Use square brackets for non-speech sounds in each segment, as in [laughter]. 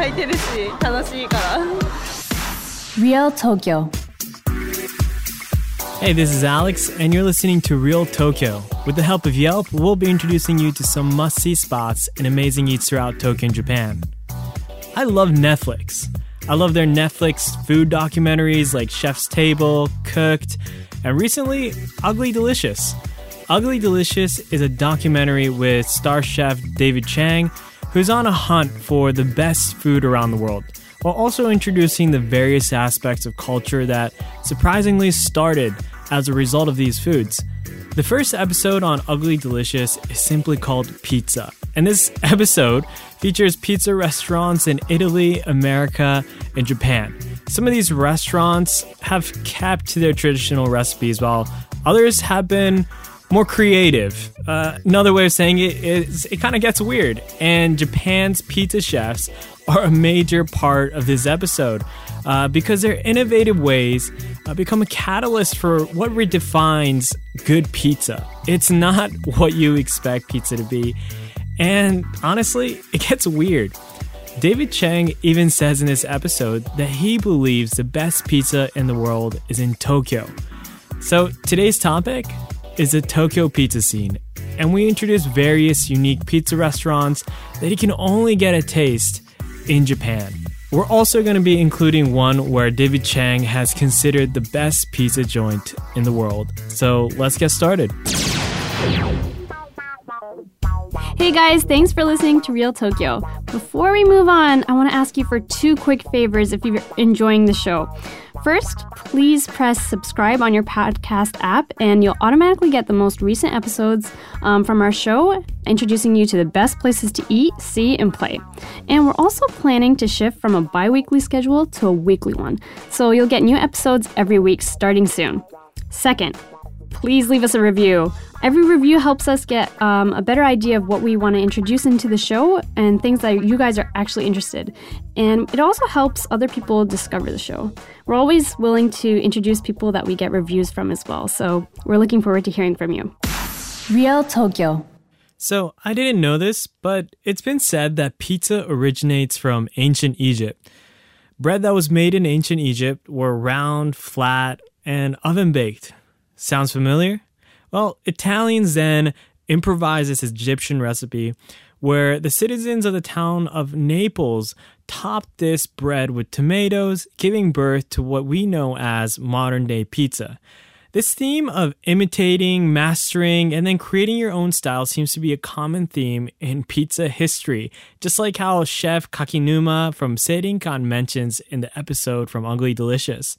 店ずっと開いてるし楽しいから Real Tokyo Hey, this is Alex, and you're listening to Real Tokyo. With the help of Yelp, we'll be introducing you to some must see spots and amazing eats throughout Tokyo and Japan. I love Netflix. I love their Netflix food documentaries like Chef's Table, Cooked, and recently, Ugly Delicious. Ugly Delicious is a documentary with star chef David Chang, who's on a hunt for the best food around the world, while also introducing the various aspects of culture that surprisingly started as a result of these foods. The first episode on Ugly Delicious is simply called Pizza. And this [laughs] episode features pizza restaurants in Italy, America, and Japan. Some of these restaurants have kept to their traditional recipes, while others have been more creative. Uh, another way of saying it is it kind of gets weird. And Japan's pizza chefs are a major part of this episode uh, because their innovative ways uh, become a catalyst for what redefines good pizza. It's not [laughs] what you expect pizza to be. And honestly, it gets weird. David Chang even says in this episode that he believes the best pizza in the world is in Tokyo. So today's topic is the Tokyo pizza scene, and we introduce various unique pizza restaurants that you can only get a taste in Japan. We're also going to be including one where David Chang has considered the best pizza joint in the world. So let's get started. Hey guys, thanks for listening to Real Tokyo. Before we move on, I want to ask you for two quick favors if you're enjoying the show. First, please press subscribe on your podcast app, and you'll automatically get the most recent episodes um, from our show, introducing you to the best places to eat, see, and play. And we're also planning to shift from a bi weekly schedule to a weekly one, so you'll get new episodes every week starting soon. Second, please leave us a review. Every review helps us get um, a better idea of what we want to introduce into the show and things that you guys are actually interested. And it also helps other people discover the show. We're always willing to introduce people that we get reviews from as well. So we're looking forward to hearing from you. Real Tokyo. So, I didn't know this, but it's been said that pizza originates from ancient Egypt. Bread that was made in ancient Egypt were round, flat, and oven baked. Sounds familiar? Well, Italians then improvised this Egyptian recipe where the citizens of the town of Naples topped this bread with tomatoes, giving birth to what we know as modern day pizza. This theme of imitating, mastering, and then creating your own style seems to be a common theme in pizza history, just like how chef Kakinuma from Seirinkan mentions in the episode from Ugly Delicious.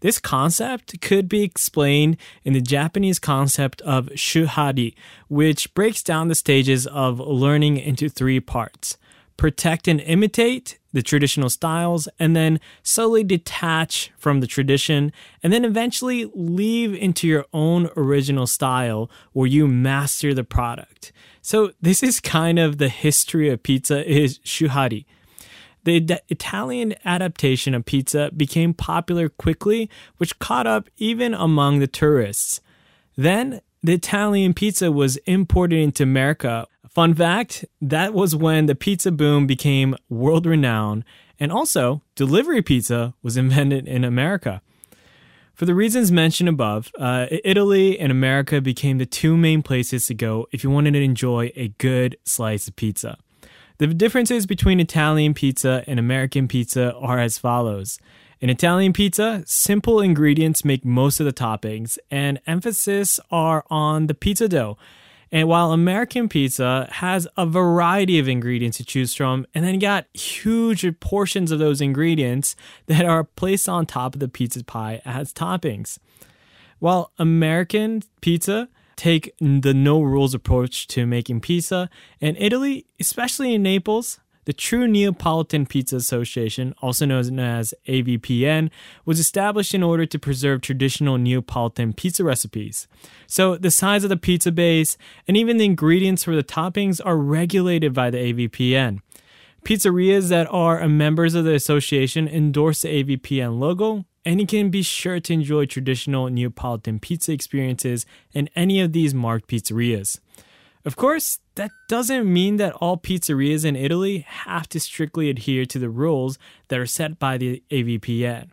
This concept could be explained in the Japanese concept of shuhari, which breaks down the stages of learning into three parts protect and imitate the traditional styles, and then slowly detach from the tradition, and then eventually leave into your own original style where you master the product. So this is kind of the history of pizza is shuhari. The Italian adaptation of pizza became popular quickly, which caught up even among the tourists. Then the Italian pizza was imported into America. Fun fact that was when the pizza boom became world renowned, and also delivery pizza was [laughs] invented in America. For the reasons mentioned above, uh, Italy and America became the two main places to go if you wanted to enjoy a good slice of pizza. The differences between Italian pizza and American pizza are as follows. In Italian pizza, simple ingredients make most of the toppings, and emphasis are on the pizza dough. And while American pizza has a variety of ingredients to choose from, and then got huge portions of those ingredients that are placed on top of the pizza pie as toppings. While American pizza take the no rules approach to making pizza. and Italy, especially in Naples, the True Neapolitan Pizza Association, also known as AVPN, was established in order to preserve traditional Neapolitan pizza recipes. So, the size of the pizza base and even the ingredients for the toppings are regulated by the AVPN. Pizzerias that are members of the association endorse the AVPN logo and you can be sure to enjoy traditional Neapolitan pizza experiences in any of these marked pizzerias. Of course, that doesn't mean that all pizzerias in Italy have to strictly adhere to the rules that are set by the AVPN.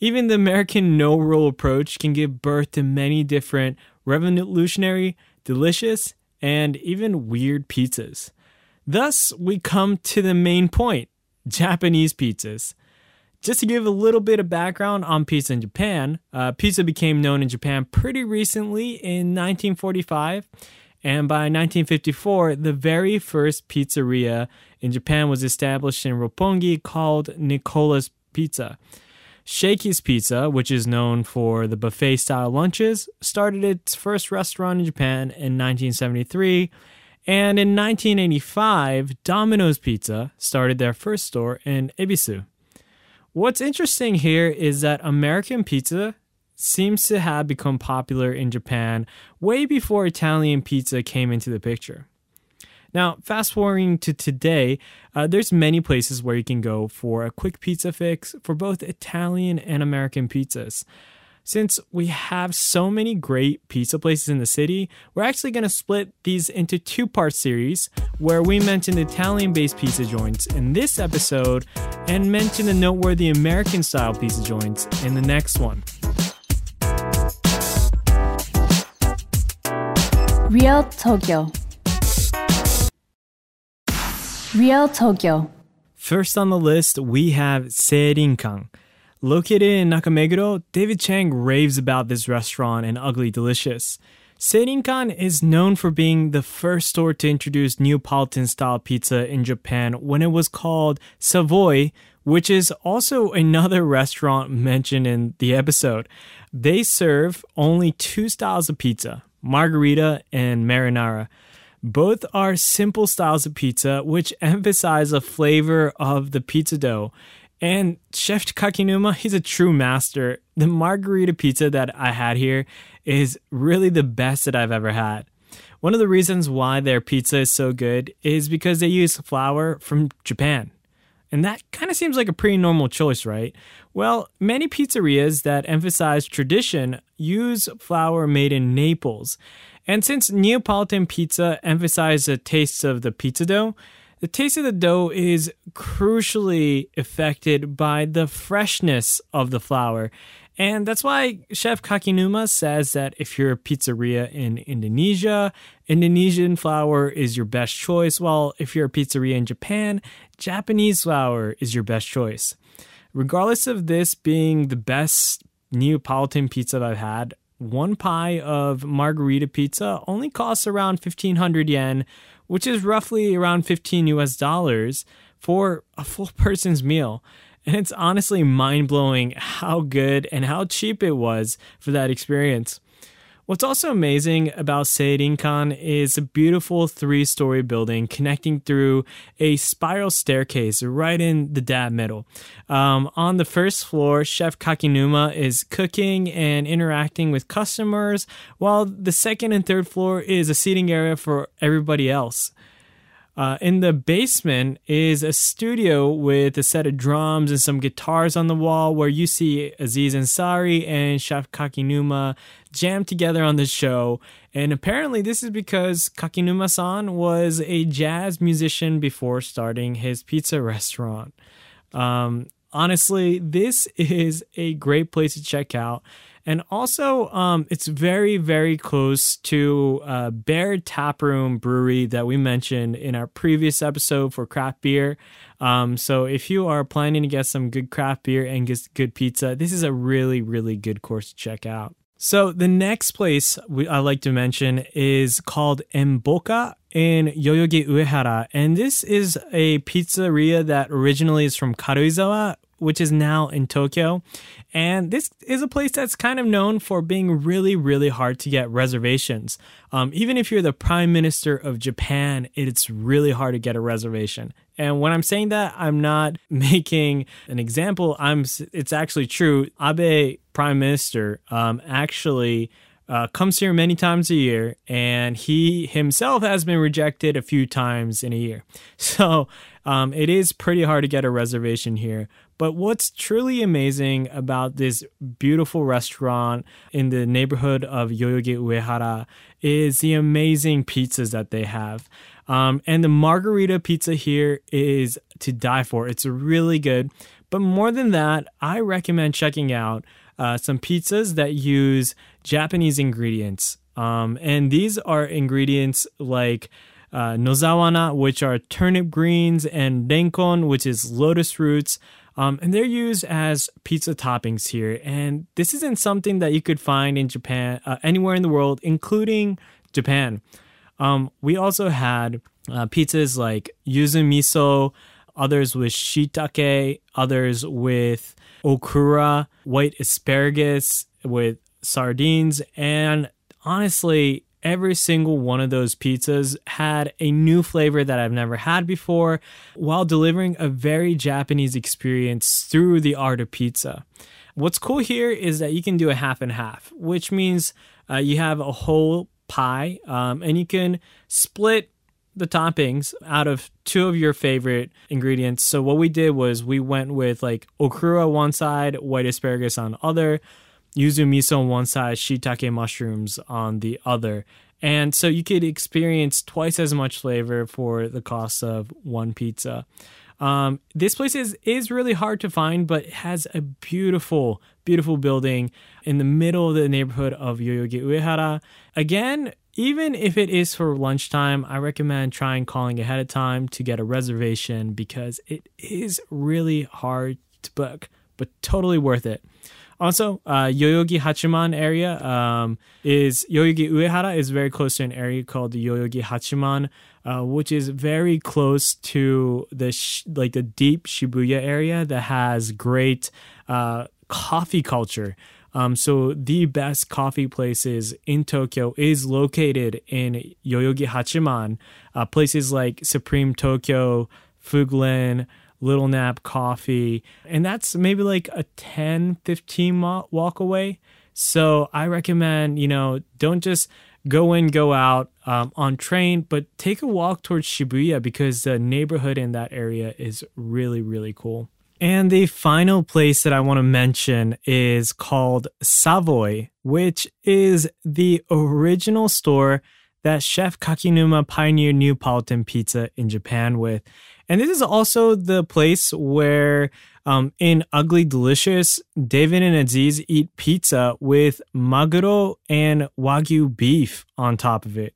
Even the American no rule approach can give birth to many different revolutionary, delicious, and even weird pizzas. Thus, we come to the main point Japanese pizzas. Just to give a little bit of background on pizza in Japan, uh, pizza became known in Japan pretty recently in 1945. And by 1954, the very first pizzeria in Japan was established in Roppongi called Nicola's Pizza. Shakey's Pizza, which is known for the buffet style lunches, started its first restaurant in Japan in 1973. And in 1985, Domino's Pizza started their first store in Ebisu. What's interesting here is that American pizza seems to have become popular in Japan way before Italian pizza came into the picture. Now, fast forwarding to today, uh, there's many places where you can go for a quick pizza fix for both Italian and American pizzas. Since we have so many great pizza places in the city, we're actually going to split these into two part series where we mention Italian based pizza joints in this episode and mention the noteworthy American style pizza joints in the next one. Real Tokyo. Real Tokyo. First on the list, we have Seirinkan. Located in Nakameguro, David Chang raves about this restaurant and Ugly Delicious. Seirinkan is known for being the first store to introduce Neapolitan style pizza in Japan when it was called Savoy, which is also [laughs] another restaurant mentioned in the episode. They serve only two styles of pizza margherita and marinara. Both are simple styles of pizza which emphasize the flavor of the pizza dough. And Chef Kakinuma, he's a true master. The margarita pizza that I had here is really the best that I've ever had. One of the reasons why their pizza is so good is because they use flour from Japan. And that kind of seems like a pretty normal choice, right? Well, many pizzerias that emphasize tradition use flour made in Naples. And since Neapolitan pizza emphasizes the tastes of the pizza dough, the taste of the dough is crucially affected by the freshness of the flour. And that's why Chef Kakinuma says that if you're a pizzeria in Indonesia, Indonesian flour is your best choice, while if you're a pizzeria in Japan, Japanese flour is your best choice. Regardless of this being the best Neapolitan pizza that I've had, one pie of margherita pizza only costs around 1500 yen, which is roughly around 15 US dollars for a full [laughs] person's meal. And it's honestly mind blowing how good and how cheap it was for that experience. What's also amazing about Seirinkan is a beautiful three story building connecting through a spiral staircase right in the dead middle. Um, on the first floor, Chef Kakinuma is cooking and interacting with customers, while the second and third floor is a seating area for everybody else. Uh, in the basement is a studio with a set of drums and some guitars on the wall where you see Aziz Ansari and Chef Kakinuma jam together on the show. And apparently, this is because Kakinuma san was a jazz musician before starting his pizza restaurant. Um, honestly, this is a great place to check out. And also, um, it's very, very close to uh, Baird Taproom Brewery that we mentioned in our previous episode for craft beer. Um, so if you are planning to get some good craft beer and get good pizza, this is a really, really good course to check out. So the next place we, I like to mention is called Emboka in Yoyogi Uehara, and this is a pizzeria that originally is from Karuizawa, which is now in Tokyo. And this is a place that's kind of known for being really, really hard to get reservations. Um, even if you're the prime minister of Japan, it's really hard to get a reservation. And when I'm saying that, I'm not [laughs] making an example. I'm. It's actually true. Abe, prime minister, um, actually. Uh, comes here many times a year, and he himself has been rejected a few times in a year. [laughs] So um, it is pretty hard to get a reservation here. But what's truly amazing about this beautiful restaurant in the neighborhood of Yoyogi Uehara is the amazing pizzas that they have. Um, and the margarita pizza here is to die for. It's really good. But more than that, I recommend checking out uh, some pizzas that use Japanese ingredients. Um, and these are ingredients like uh, nozawana, which are turnip greens, and renkon, which is lotus roots. Um, and they're used as pizza toppings here. And this isn't something that you could find in Japan, uh, anywhere in the world, including Japan. Um, we also had uh, pizzas like yuzu miso, others with shiitake, others with okura, white asparagus with sardines, and honestly, every single one of those pizzas had a new flavor that I've never had before while delivering a very Japanese experience through the art of pizza. What's cool here is that you can do a half and half, which means uh, you have a whole pie um, and you can split the toppings out of two of your favorite ingredients. So what we did was we went with like okura one side, white asparagus on other, yuzu miso on one side, shiitake mushrooms on the other. And so you could experience twice as much flavor for the cost of one pizza. Um, this place is is really hard to find, but it has a beautiful, beautiful building in the middle of the neighborhood of Yoyogi Uehara. Again, even if it is for lunchtime, I recommend trying calling ahead of time to get a reservation because it is really hard to book, but totally worth it. Also, uh, Yoyogi Hachiman area um, is Yoyogi Uehara is very close to an area called the Yoyogi Hachiman, uh, which is very close to the sh- like the deep Shibuya area that has great uh, coffee culture. Um, so the best coffee places in Tokyo is located in Yoyogi Hachiman. Uh, places like Supreme Tokyo, Fuglen, Little Nap Coffee, and that's maybe like a 10, 15 walk away. So I recommend, you know, don't just go in, go out um, on train, but take a walk towards Shibuya because the neighborhood in that area is really, really cool. And the final place that I want to mention is called Savoy, which is the original store that Chef Kakinuma pioneered Neapolitan pizza in Japan with. And this is also the place where, um, in Ugly Delicious, David and Aziz eat pizza with maguro and wagyu beef on top of it.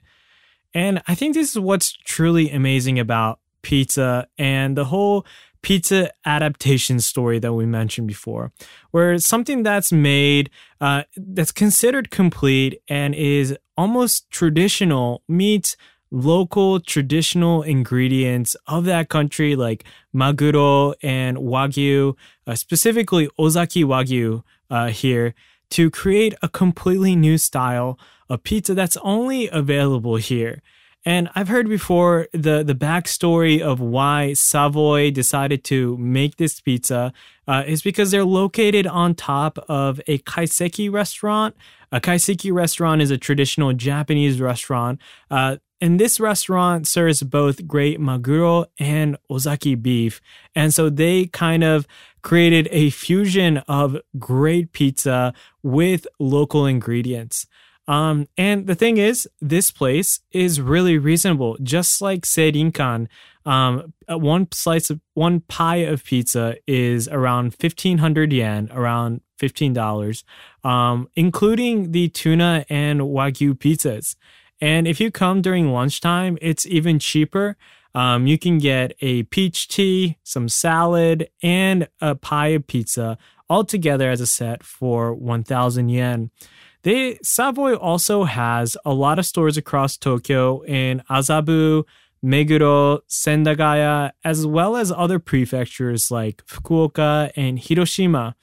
And I think this is what's truly amazing about pizza and the whole pizza adaptation story that we mentioned before, where something that's made, uh, that's considered complete and is almost traditional meets local traditional ingredients of that country, like maguro and wagyu, uh, specifically Ozaki wagyu uh, here, to create a completely new style of pizza that's only available here. And I've heard before the the backstory of why Savoy decided to make this pizza uh, is because they're located on top of a kaiseki restaurant. A kaiseki restaurant is a traditional Japanese restaurant. Uh, and this restaurant serves both great maguro and ozaki beef. And so they kind of created a fusion of great pizza with local ingredients. Um, and the thing is, this place is really reasonable. Just like Seirinkan, um, one slice of one pie of pizza is around fifteen hundred yen, around fifteen dollars, um, including the tuna and wagyu pizzas. And if you come during lunchtime, it's even cheaper. Um, you can get a peach tea, some salad, and a pie of pizza all together as a set for 1,000 yen. They Savoy also has a lot of stores across Tokyo in Azabu, Meguro, Sendagaya, as well as other prefectures like Fukuoka and Hiroshima.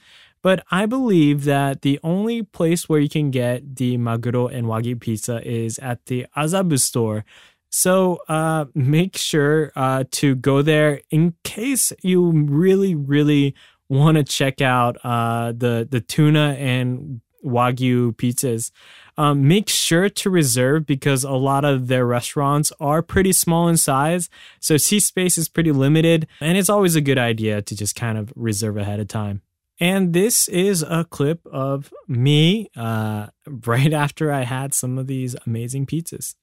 But I believe that the only place where you can get the Maguro and Wagyu pizza is at the Azabu store. So uh, make sure uh, to go there in case you really, really want to check out uh, the the tuna and wagyu pizzas. um, make sure to reserve because a lot of their restaurants are pretty small in size. So seat space is pretty limited. And it's always a good idea to just kind of reserve ahead of time. And this is a clip of me uh, right [laughs] after I had some of these amazing pizzas.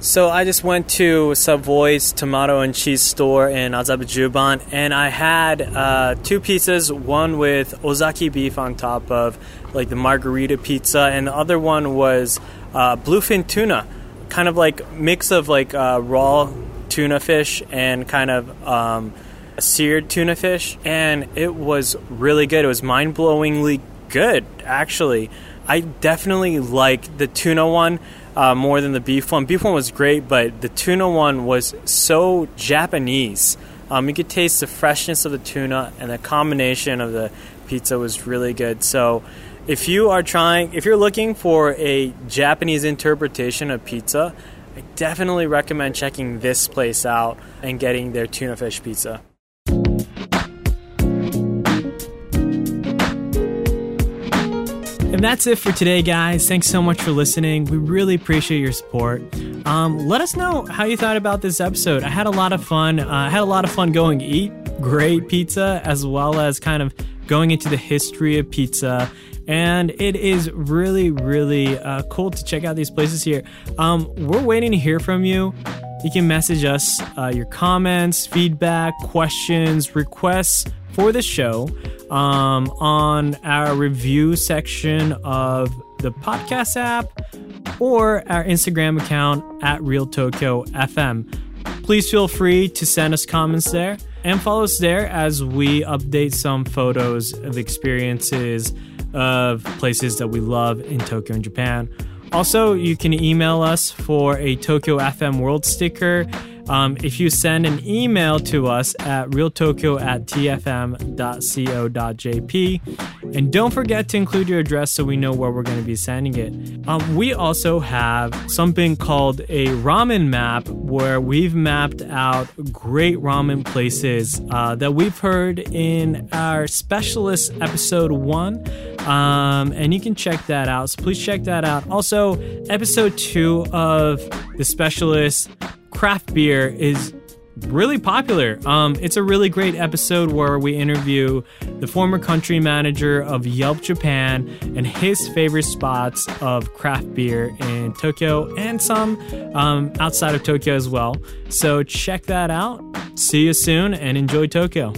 So I just went to Savoy's tomato and cheese store in Azabujuban, and I had uh, two pizzas, one with ozaki beef on top of like the margarita pizza, and the other one was uh, bluefin tuna, kind of like mix of like uh, raw tuna fish and kind of um, seared tuna fish, and it was really good. It was mind blowingly good, actually. I definitely like the tuna one uh, more than the beef one. Beef one was great, but the tuna one was so Japanese. Um, you could taste the freshness of the tuna, and the combination of the pizza was really good. So, if you are trying, if you're looking for a Japanese interpretation of pizza, I definitely recommend checking this place out and getting their tuna fish pizza. And that's it for today, guys. Thanks so much for listening. We really appreciate your support. Um, let us know how you thought about this episode. I had a lot of fun. Uh, I had a lot of fun going eat great pizza as well as kind of going into the history of pizza. And it is really, really uh, cool to check out these places here. Um, we're waiting to hear from you. You can message us uh, your comments, feedback, questions, requests for the show um, on our review section of the podcast app or our Instagram account at Real Tokyo FM. Please feel free to send us comments there and follow us there as we update some photos of experiences of places that we love in Tokyo and Japan. Also, you can email us for a Tokyo FM World sticker um, if you send an email to us at realtokyo at tfm.co.jp. And don't forget to include your address so we know where we're going to be sending it. Um, we also have something called a ramen map where we've mapped out great ramen places uh, that we've heard in our specialist episode one. Um, and you can check that out. So please check that out. Also, episode two of The Specialist craft beer is really popular. Um, it's a really great episode where we interview the former country manager of Yelp Japan and his favorite spots of craft beer in Tokyo and some um, outside of Tokyo as well. So check that out. See you soon and enjoy Tokyo.